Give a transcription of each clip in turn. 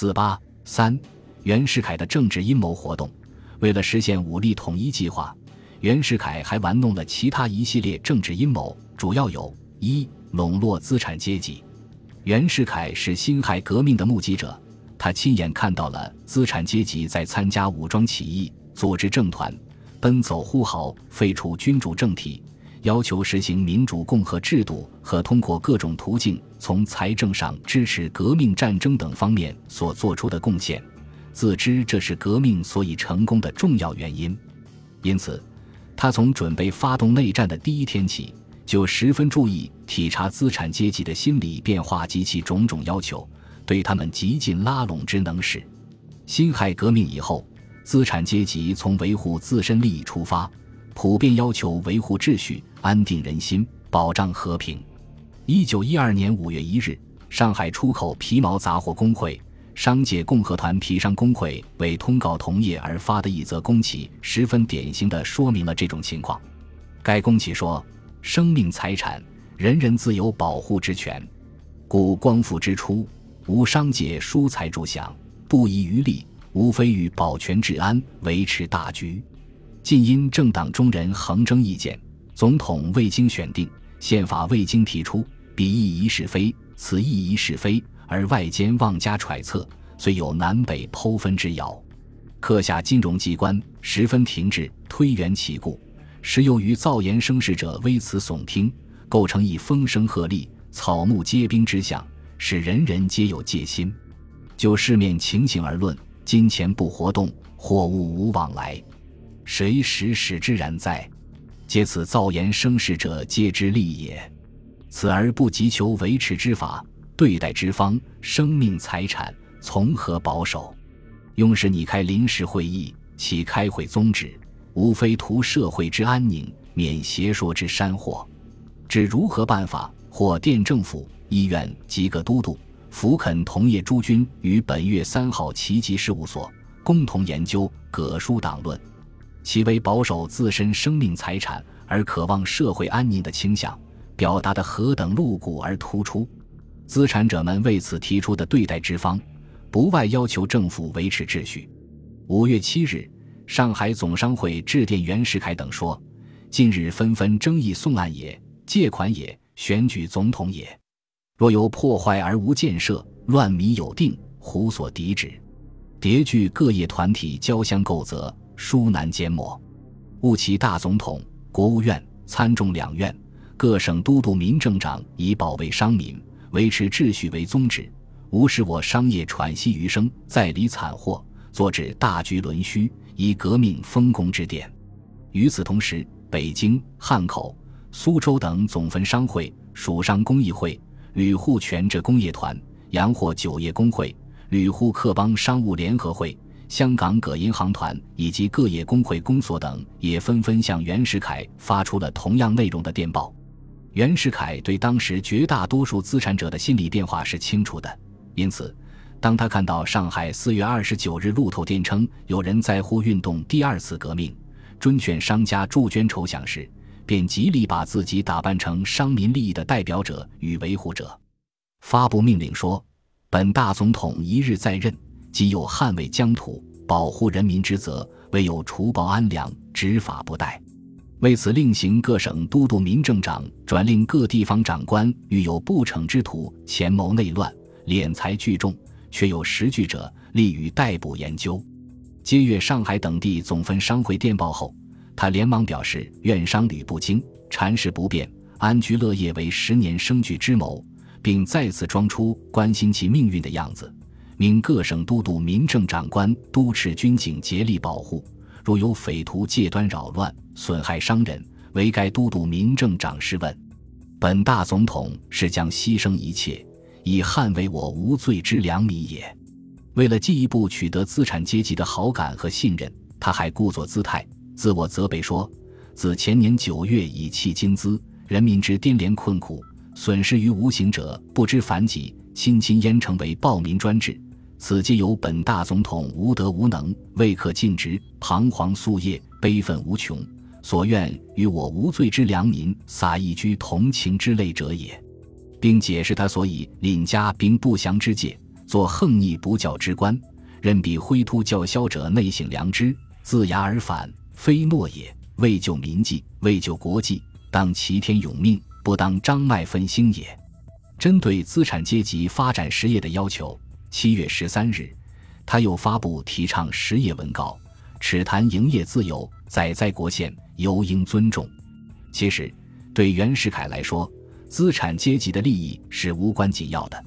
四八三，袁世凯的政治阴谋活动，为了实现武力统一计划，袁世凯还玩弄了其他一系列政治阴谋，主要有：一、笼络资产阶级。袁世凯是辛亥革命的目击者，他亲眼看到了资产阶级在参加武装起义、组织政团、奔走呼号废除君主政体。要求实行民主共和制度和通过各种途径从财政上支持革命战争等方面所做出的贡献，自知这是革命所以成功的重要原因，因此，他从准备发动内战的第一天起，就十分注意体察资产阶级的心理变化及其种种要求，对他们极尽拉拢之能事。辛亥革命以后，资产阶级从维护自身利益出发。普遍要求维护秩序、安定人心、保障和平。一九一二年五月一日，上海出口皮毛杂货工会、商界共和团皮商工会为通告同业而发的一则公启，十分典型地说明了这种情况。该公启说：“生命财产，人人自有保护之权，故光复之初，无商界疏财助饷，不遗余力，无非欲保全治安，维持大局。”近因政党中人横争意见，总统未经选定，宪法未经提出，彼亦疑是非，此亦疑是非，而外间妄加揣测，虽有南北剖分之谣。刻下金融机关十分停滞，推圆其故，时由于造言生事者微词耸听，构成一风声鹤唳、草木皆兵之象，使人人皆有戒心。就市面情形而论，金钱不活动，货物无往来。谁使使之然哉？皆此造言生事者皆之利也。此而不急求维持之法，对待之方，生命财产从何保守？用是拟开临时会议，其开会宗旨，无非图社会之安宁，免邪说之山祸。指如何办法，或电政府、医院及各都督、福肯同业诸君于本月三号齐集事务所，共同研究葛书党论。其为保守自身生命财产而渴望社会安宁的倾向，表达的何等露骨而突出！资产者们为此提出的对待之方，不外要求政府维持秩序。五月七日，上海总商会致电袁世凯等说：“近日纷纷争议送案也，借款也，选举总统也。若有破坏而无建设，乱民有定，胡所抵止？迭具各业团体交相构责。”疏难缄默，务其大总统、国务院、参众两院、各省都督、民政长以保卫商民、维持秩序为宗旨，无使我商业喘息余生，再离惨祸，作致大局沦虚，以革命丰功之典。与此同时，北京、汉口、苏州等总分商会、蜀商工艺会、旅沪全浙工业团、洋货酒业工会、旅沪客邦商务联合会。香港各银行团以及各业工会公所等也纷纷向袁世凯发出了同样内容的电报。袁世凯对当时绝大多数资产者的心理变化是清楚的，因此，当他看到上海四月二十九日路透电称有人在乎运动第二次革命，遵劝商家助捐筹饷时，便极力把自己打扮成商民利益的代表者与维护者，发布命令说：“本大总统一日在任。”即有捍卫疆土、保护人民之责，唯有除暴安良、执法不怠。为此，另行各省都督、民政长转令各地方长官，遇有不逞之徒，潜谋内乱、敛财聚众，却有实据者，立予逮捕研究。接阅上海等地总分商会电报后，他连忙表示：愿商旅不惊，禅事不变，安居乐业为十年生聚之谋，并再次装出关心其命运的样子。命各省都督、民政长官督持军警竭力保护，若有匪徒借端扰乱、损害商人，为该都督、民政长试问。本大总统是将牺牲一切，以捍卫我无罪之良民也。为了进一步取得资产阶级的好感和信任，他还故作姿态，自我责备说：“自前年九月以弃金资，人民之颠连困苦，损失于无形者不知凡己，亲亲焉成为暴民专制。”此皆由本大总统无德无能，未可尽职，彷徨夙夜，悲愤无穷，所愿与我无罪之良民撒一居同情之泪者也，并解释他所以领家兵不祥之戒，做横逆不教之官，任彼挥突叫嚣者内省良知，自牙而反，非诺也。为救民计，为救国计，当齐天永命，不当张脉分兴也。针对资产阶级发展实业的要求，七月十三日，他又发布提倡实业文告，耻谈营业自由，载在国宪，尤应尊重。其实，对袁世凯来说，资产阶级的利益是无关紧要的，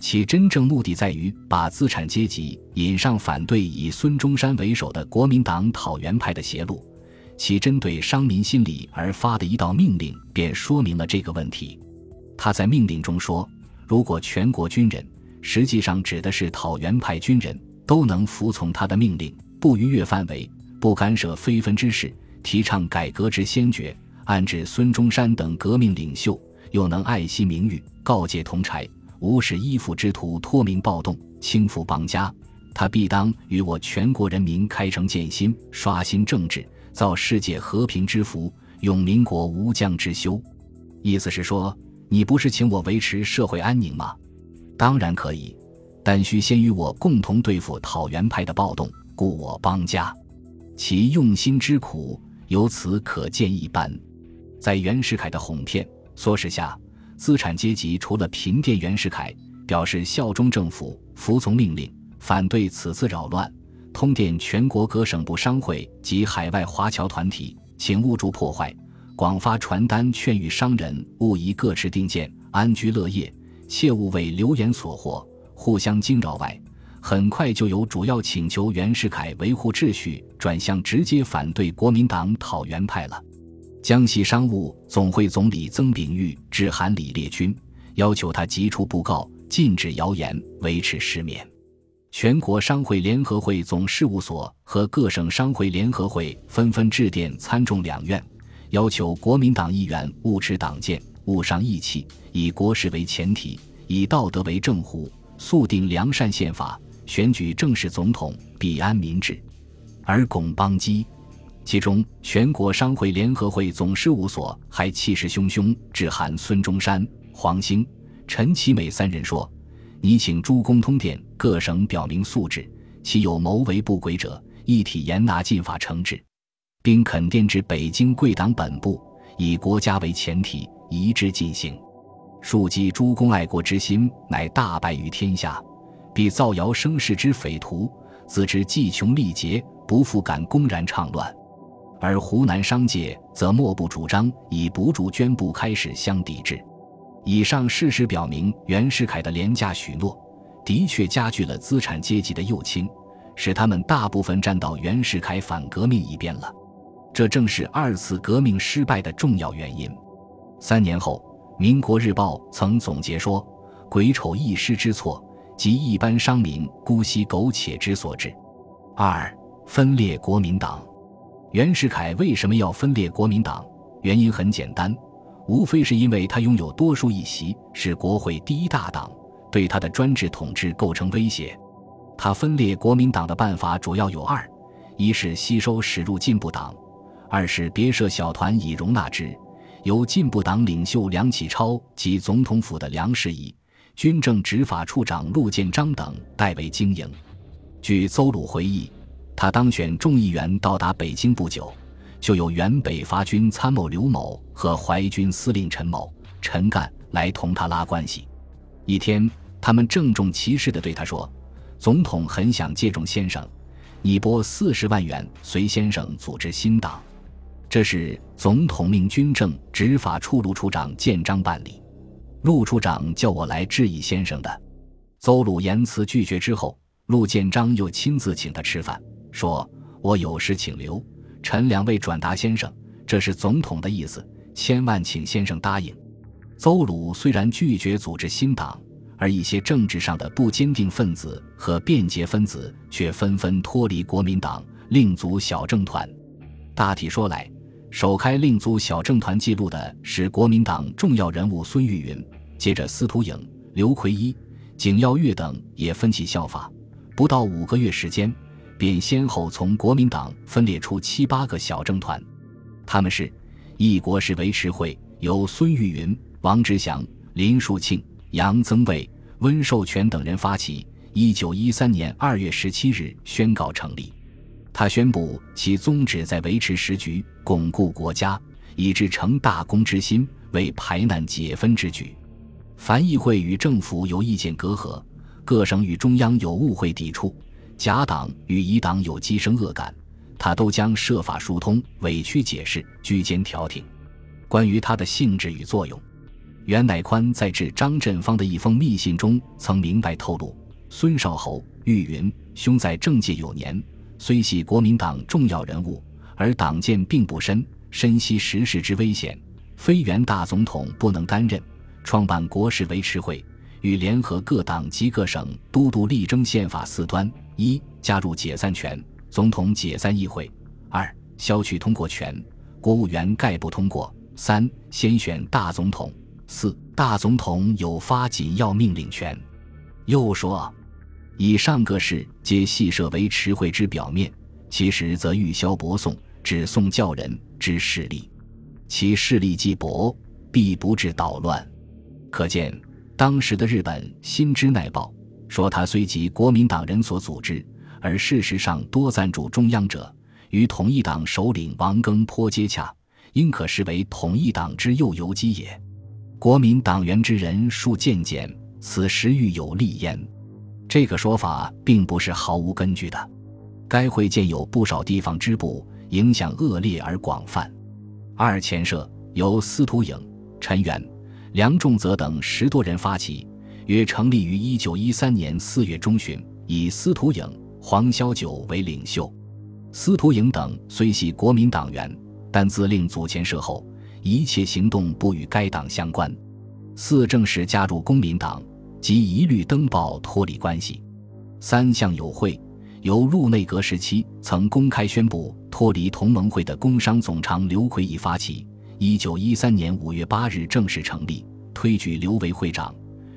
其真正目的在于把资产阶级引上反对以孙中山为首的国民党讨袁派的邪路。其针对商民心理而发的一道命令，便说明了这个问题。他在命令中说：“如果全国军人，实际上指的是讨袁派军人，都能服从他的命令，不逾越范围，不干涉非分之事，提倡改革之先决，暗指孙中山等革命领袖，又能爱惜名誉，告诫同柴，无使依附之徒托名暴动，轻浮邦家，他必当与我全国人民开诚建心，刷新政治。”造世界和平之福，永民国无疆之休。意思是说，你不是请我维持社会安宁吗？当然可以，但需先与我共同对付讨袁派的暴动，故我邦家。其用心之苦，由此可见一斑。在袁世凯的哄骗唆使下，资产阶级除了平电袁世凯，表示效忠政府、服从命令，反对此次扰乱。通电全国各省部商会及海外华侨团体，请勿助破坏；广发传单劝喻商人勿宜各持定见，安居乐业，切勿为流言所惑，互相惊扰。外，很快就有主要请求袁世凯维护秩序，转向直接反对国民党讨袁派了。江西商务总会总理曾秉玉致函李烈钧，要求他急出布告，禁止谣言，维持实免。全国商会联合会总事务所和各省商会联合会纷纷致电参众两院，要求国民党议员勿持党见，勿伤义气，以国事为前提，以道德为正乎，速定良善宪法，选举正式总统，必安民治，而巩邦基。其中，全国商会联合会总事务所还气势汹汹致函孙中山、黄兴、陈其美三人说。你请诸公通电各省表明素质，其有谋为不轨者，一体严拿禁法惩治，并肯电至北京贵党本部，以国家为前提，一致进行。庶几诸公爱国之心，乃大败于天下，必造谣生事之匪徒，自知计穷力竭，不复敢公然倡乱。而湖南商界则莫不主张以不助捐布开始相抵制。以上事实表明，袁世凯的廉价许诺的确加剧了资产阶级的右倾，使他们大部分站到袁世凯反革命一边了。这正是二次革命失败的重要原因。三年后，《民国日报》曾总结说：“癸丑一失之错，即一般商民姑息苟且之所致。”二、分裂国民党。袁世凯为什么要分裂国民党？原因很简单。无非是因为他拥有多数议席，是国会第一大党，对他的专制统治构成威胁。他分裂国民党的办法主要有二：一是吸收驶入进步党；二是别设小团以容纳之，由进步党领袖梁启超及总统府的梁士仪、军政执法处长陆建章等代为经营。据邹鲁回忆，他当选众议员到达北京不久。就有原北伐军参谋刘某和淮军司令陈某、陈干来同他拉关系。一天，他们郑重其事地对他说：“总统很想借重先生，你拨四十万元随先生组织新党。”这是总统命军政执法处陆处长建章办理。陆处长叫我来质疑先生的。邹鲁言辞拒绝之后，陆建章又亲自请他吃饭，说：“我有事请留。”陈两位转达先生，这是总统的意思，千万请先生答应。邹鲁虽然拒绝组织新党，而一些政治上的不坚定分子和便捷分子却纷纷脱离国民党，另组小政团。大体说来，首开另组小政团记录的是国民党重要人物孙玉云，接着司徒颖、刘奎一、景耀月等也分起效法，不到五个月时间。便先后从国民党分裂出七八个小政团，他们是：一国是维持会，由孙玉云、王之祥、林树庆、杨增卫、温寿全等人发起，一九一三年二月十七日宣告成立。他宣布其宗旨在维持时局，巩固国家，以至成大功之心，为排难解纷之举。凡议会与政府有意见隔阂，各省与中央有误会抵触，甲党与乙党有激生恶感，他都将设法疏通、委曲解释、居间调停。关于他的性质与作用，袁乃宽在致张振芳的一封密信中曾明白透露：孙少侯、玉云兄在政界有年。虽系国民党重要人物，而党见并不深，深悉时事之危险，非原大总统不能担任。创办国事维持会，与联合各党及各省都督力争宪法四端：一、加入解散权，总统解散议会；二、消去通过权，国务员概不通过；三、先选大总统；四、大总统有发紧要命令权。又说。以上各事皆系设维持会之表面，其实则欲消薄宋，只宋教人之势力。其势力既薄，必不致捣乱。可见当时的日本心知耐报，说他虽及国民党人所组织，而事实上多赞助中央者，与统一党首领王庚颇接洽，应可视为统一党之右游击也。国民党员之人数渐减，此时欲有利焉。这个说法并不是毫无根据的。该会建有不少地方支部，影响恶劣而广泛。二前社由司徒颖、陈元、梁仲泽等十多人发起，约成立于一九一三年四月中旬，以司徒颖、黄霄九为领袖。司徒颖等虽系国民党员，但自令组前社后，一切行动不与该党相关。四正式加入公民党。即一律登报脱离关系。三项友会由入内阁时期曾公开宣布脱离同盟会的工商总长刘奎义发起，一九一三年五月八日正式成立，推举刘为会长，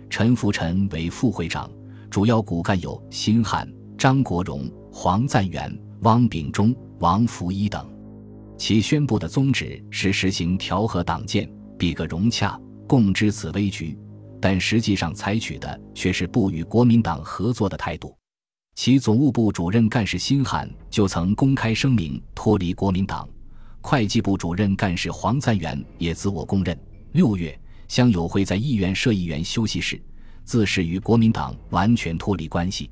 陈福臣为副会长，主要骨干有辛汉、张国荣、黄赞元、汪秉忠、王福一等。其宣布的宗旨是实行调和党建，比个融洽，共知此危局。但实际上采取的却是不与国民党合作的态度。其总务部主任干事辛汉就曾公开声明脱离国民党，会计部主任干事黄赞元也自我供认。六月，乡友会在议院设议员休息室，自是与国民党完全脱离关系。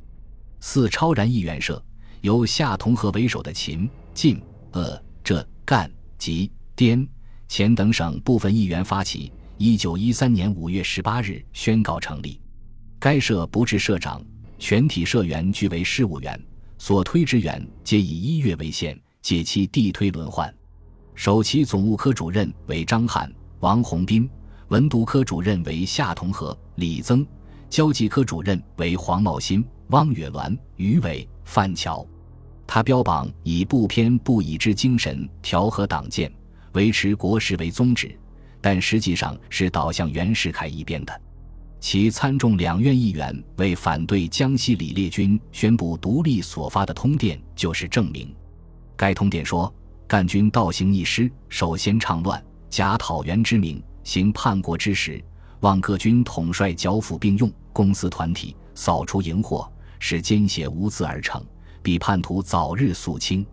四超然议员社由夏同和为首的秦、晋、鄂、浙、赣、吉、滇、黔等省部分议员发起。一九一三年五月十八日宣告成立，该社不置社长，全体社员俱为事务员，所推职员皆以一月为限，借期递推轮换。首期总务科主任为张翰、王洪斌，文读科主任为夏同和、李增，交际科主任为黄茂新、汪月鸾、于伟、范桥。他标榜以不偏不倚之精神调和党建，维持国事为宗旨。但实际上是倒向袁世凯一边的。其参众两院议员为反对江西李烈军宣布独立所发的通电就是证明。该通电说：“赣军倒行逆施，首先倡乱，假讨袁之名，行叛国之实，望各军统帅剿抚并用，公私团体扫除营祸，使奸邪无字而成，比叛徒早日肃清。”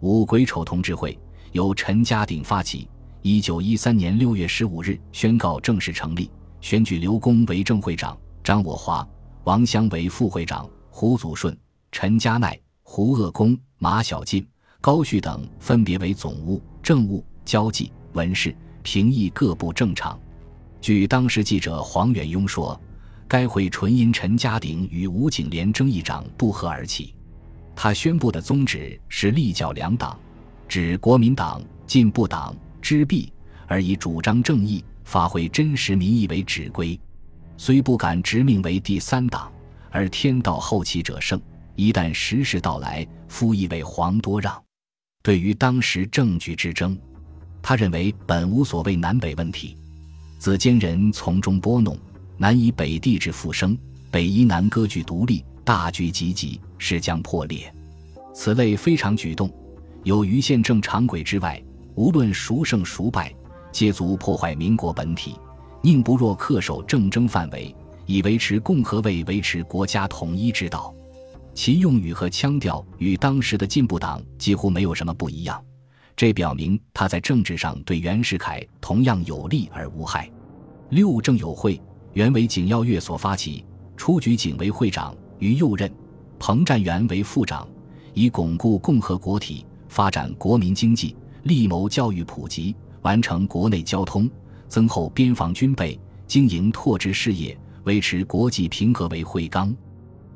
五癸丑同志会由陈家鼎发起。一九一三年六月十五日宣告正式成立，选举刘公为正会长，张我华、王湘为副会长，胡祖顺、陈家鼐、胡鄂公、马小进、高旭等分别为总务、政务、交际、文事、评议各部正常。据当时记者黄远庸说，该会纯因陈家鼎与吴景莲争议长不和而起。他宣布的宗旨是立教两党，指国民党、进步党。支弊而以主张正义、发挥真实民意为指归，虽不敢直命为第三党，而天道后起者胜。一旦时势到来，夫亦为黄多让。对于当时政局之争，他认为本无所谓南北问题，子奸人从中拨弄，难以北地之复生，北夷南割据独立，大局急急，势将破裂。此类非常举动，有于宪政常轨之外。无论孰胜孰败，皆足破坏民国本体，宁不若恪守政争范围，以维持共和为维持国家统一之道。其用语和腔调与当时的进步党几乎没有什么不一样，这表明他在政治上对袁世凯同样有利而无害。六政友会原为景耀月所发起，初举景为会长，于右任，彭占元为副长，以巩固共和国体，发展国民经济，力谋教育普及，完成国内交通，增厚边防军备，经营拓殖事业，维持国际平和为会纲。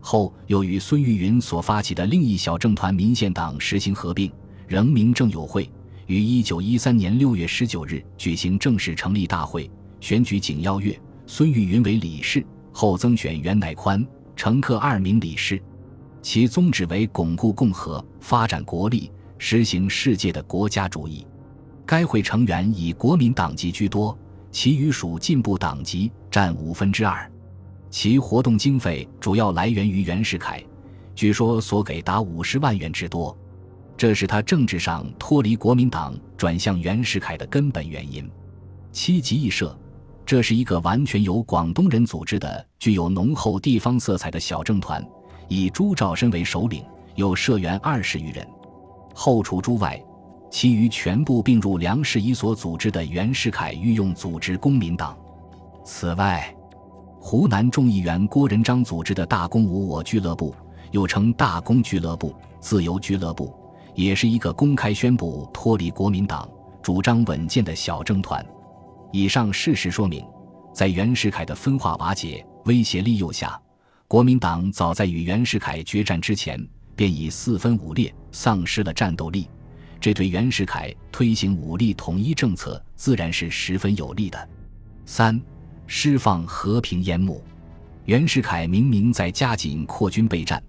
后又与孙玉云所发起的另一小政团民宪党实行合并，仍名政友会，于一九一三年六月十九日举行正式成立大会，选举景耀月、孙玉云为理事，后增选袁乃宽、乘客二名理事。其宗旨为巩固共和、发展国力、实行世界的国家主义。该会成员以国民党籍居多，其余属进步党籍，占五分之二。其活动经费主要来源于袁世凯，据说所给达五十万元之多，这是他政治上脱离国民党转向袁世凯的根本原因。七级义社，这是一个完全由广东人组织的、具有浓厚地方色彩的小政团，以朱兆深为首领，有社员二十余人。后除朱外，其余全部并入梁士仪所组织的袁世凯御用组织公民党。此外，湖南众议员郭仁章组织的大公无我俱乐部，又称大公俱乐部、自由俱乐部，也是一个公开宣布脱离国民党、主张稳健的小政团。以上事实说明，在袁世凯的分化瓦解、威胁利诱下，国民党早在与袁世凯决战之前，便已四分五裂，丧失了战斗力。这对袁世凯推行武力统一政策，自然是十分有利的。三。释放和平烟幕，袁世凯明明在加紧扩军备战，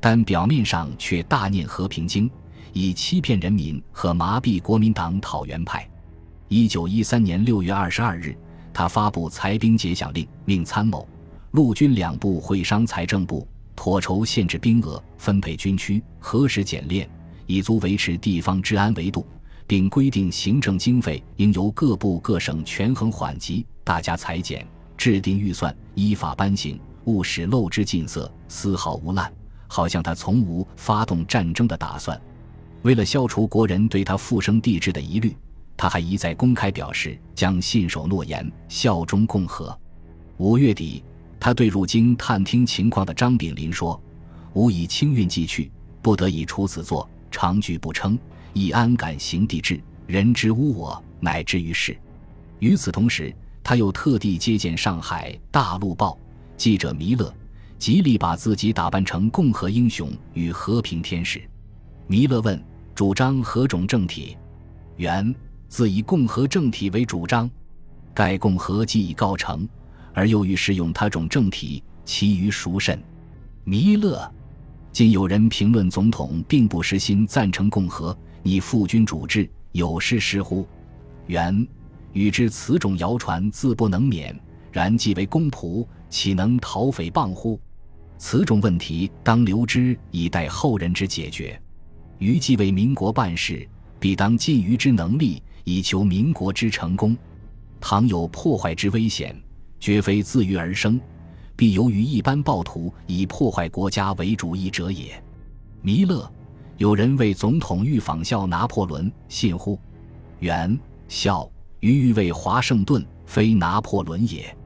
但表面上却大念和平经，以欺骗人民和麻痹国民党讨袁派。一九一三年六月二十二日，他发布裁兵节饷令，命参谋、陆军两部会商财政部，妥筹限制兵额、分配军区、核实检练，以足维持地方治安维度。并规定行政经费应由各部各省权衡缓急，大家裁减，制定预算，依法颁行，勿使漏之尽色，丝毫无滥。好像他从无发动战争的打算。为了消除国人对他复生帝制的疑虑，他还一再公开表示将信守诺言，效忠共和。五月底，他对入京探听情况的张炳麟说：“吾以清运既去，不得已除此作，长居不称。”亦安敢行帝制？人之污我，乃至于世。与此同时，他又特地接见上海《大陆报》记者弥勒，极力把自己打扮成共和英雄与和平天使。弥勒问：“主张何种政体？”原自以共和政体为主张。盖共和既已告成，而又欲使用他种政体，其余孰甚？弥勒。今有人评论总统并不实心赞成共和。你父君主治有失失乎？元与之此种谣传自不能免，然既为公仆，岂能讨诽谤乎？此种问题当留之以待后人之解决。余既为民国办事，必当尽余之能力，以求民国之成功。倘有破坏之危险，绝非自于而生，必由于一般暴徒以破坏国家为主义者也。弥勒。有人为总统欲仿效拿破仑，信乎？元孝于欲为华盛顿，非拿破仑也。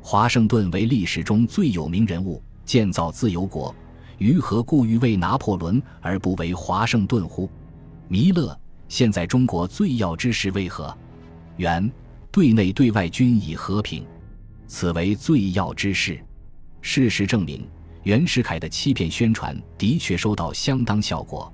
华盛顿为历史中最有名人物，建造自由国，于何故欲为拿破仑而不为华盛顿乎？弥勒，现在中国最要之事为何？元对内对外均以和平，此为最要之事。事实证明，袁世凯的欺骗宣传的确收到相当效果。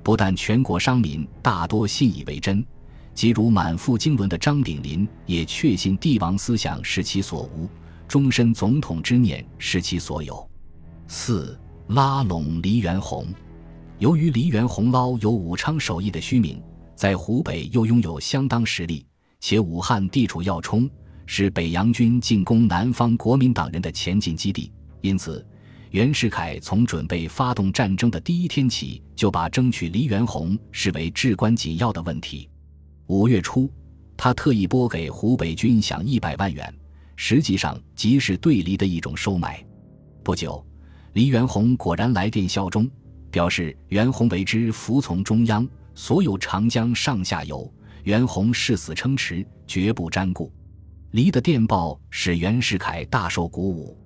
不但全国商民大多信以为真，即如满腹经纶的张炳麟也确信帝王思想是其所无，终身总统之念是其所有。四拉拢黎元洪，由于黎元洪捞有武昌首义的虚名，在湖北又拥有相当实力，且武汉地处要冲，是北洋军进攻南方国民党人的前进基地，因此。袁世凯从准备发动战争的第一天起，就把争取黎元洪视为至关紧要的问题。五月初，他特意拨给湖北军饷一百万元，实际上即是对黎的一种收买。不久，黎元洪果然来电效忠，表示袁弘为之服从中央，所有长江上下游，袁弘誓死撑持，绝不沾顾。黎的电报使袁世凯大受鼓舞，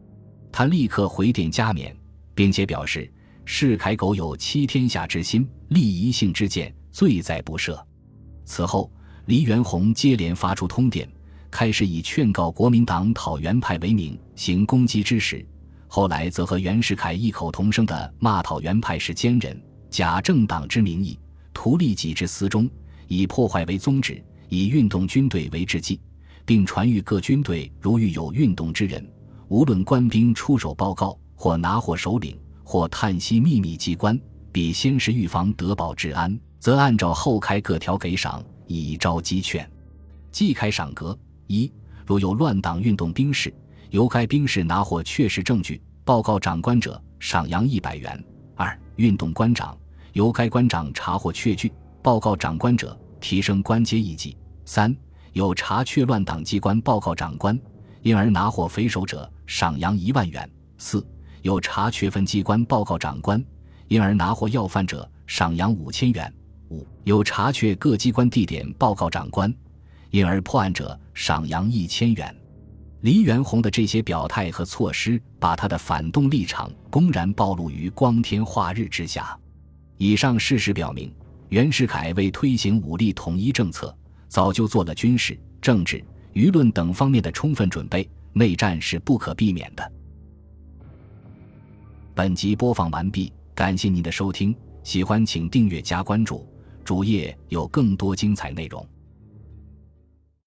他立刻回电加冕，并且表示世凯苟有欺天下之心，立一姓之见，罪在不赦。此后，黎元洪接连发出通电，开始以劝告国民党讨袁派为名行攻击之实。后来则和袁世凯异口同声地骂讨袁派是奸人，假政党之名义，图利己之私中，以破坏为宗旨，以运动军队为志计，并传谕各军队，如遇有运动之人，无论官兵出手报告，或拿获首领，或探悉秘密机关，必先是预防得保治安，则按照后开各条给赏，以招击劝。即开赏格：一，如有乱党运动兵士。由该兵士拿获确实证据，报告长官者，赏洋一百元。二、运动官长由该官长查获确据，报告长官者，提升官阶一级。三、有查确乱党机关报告长官，因而拿获匪首者，赏洋一万元。四、有查缺分机关报告长官，因而拿获要犯者，赏洋五千元。五、有查缺各机关地点报告长官，因而破案者，赏洋一千元。黎元洪的这些表态和措施，把他的反动立场公然暴露于光天化日之下。以上事实表明，袁世凯为推行武力统一政策，早就做了军事、政治、舆论等方面的充分准备，内战是不可避免的。本集播放完毕，感谢您的收听，喜欢请订阅加关注，主页有更多精彩内容。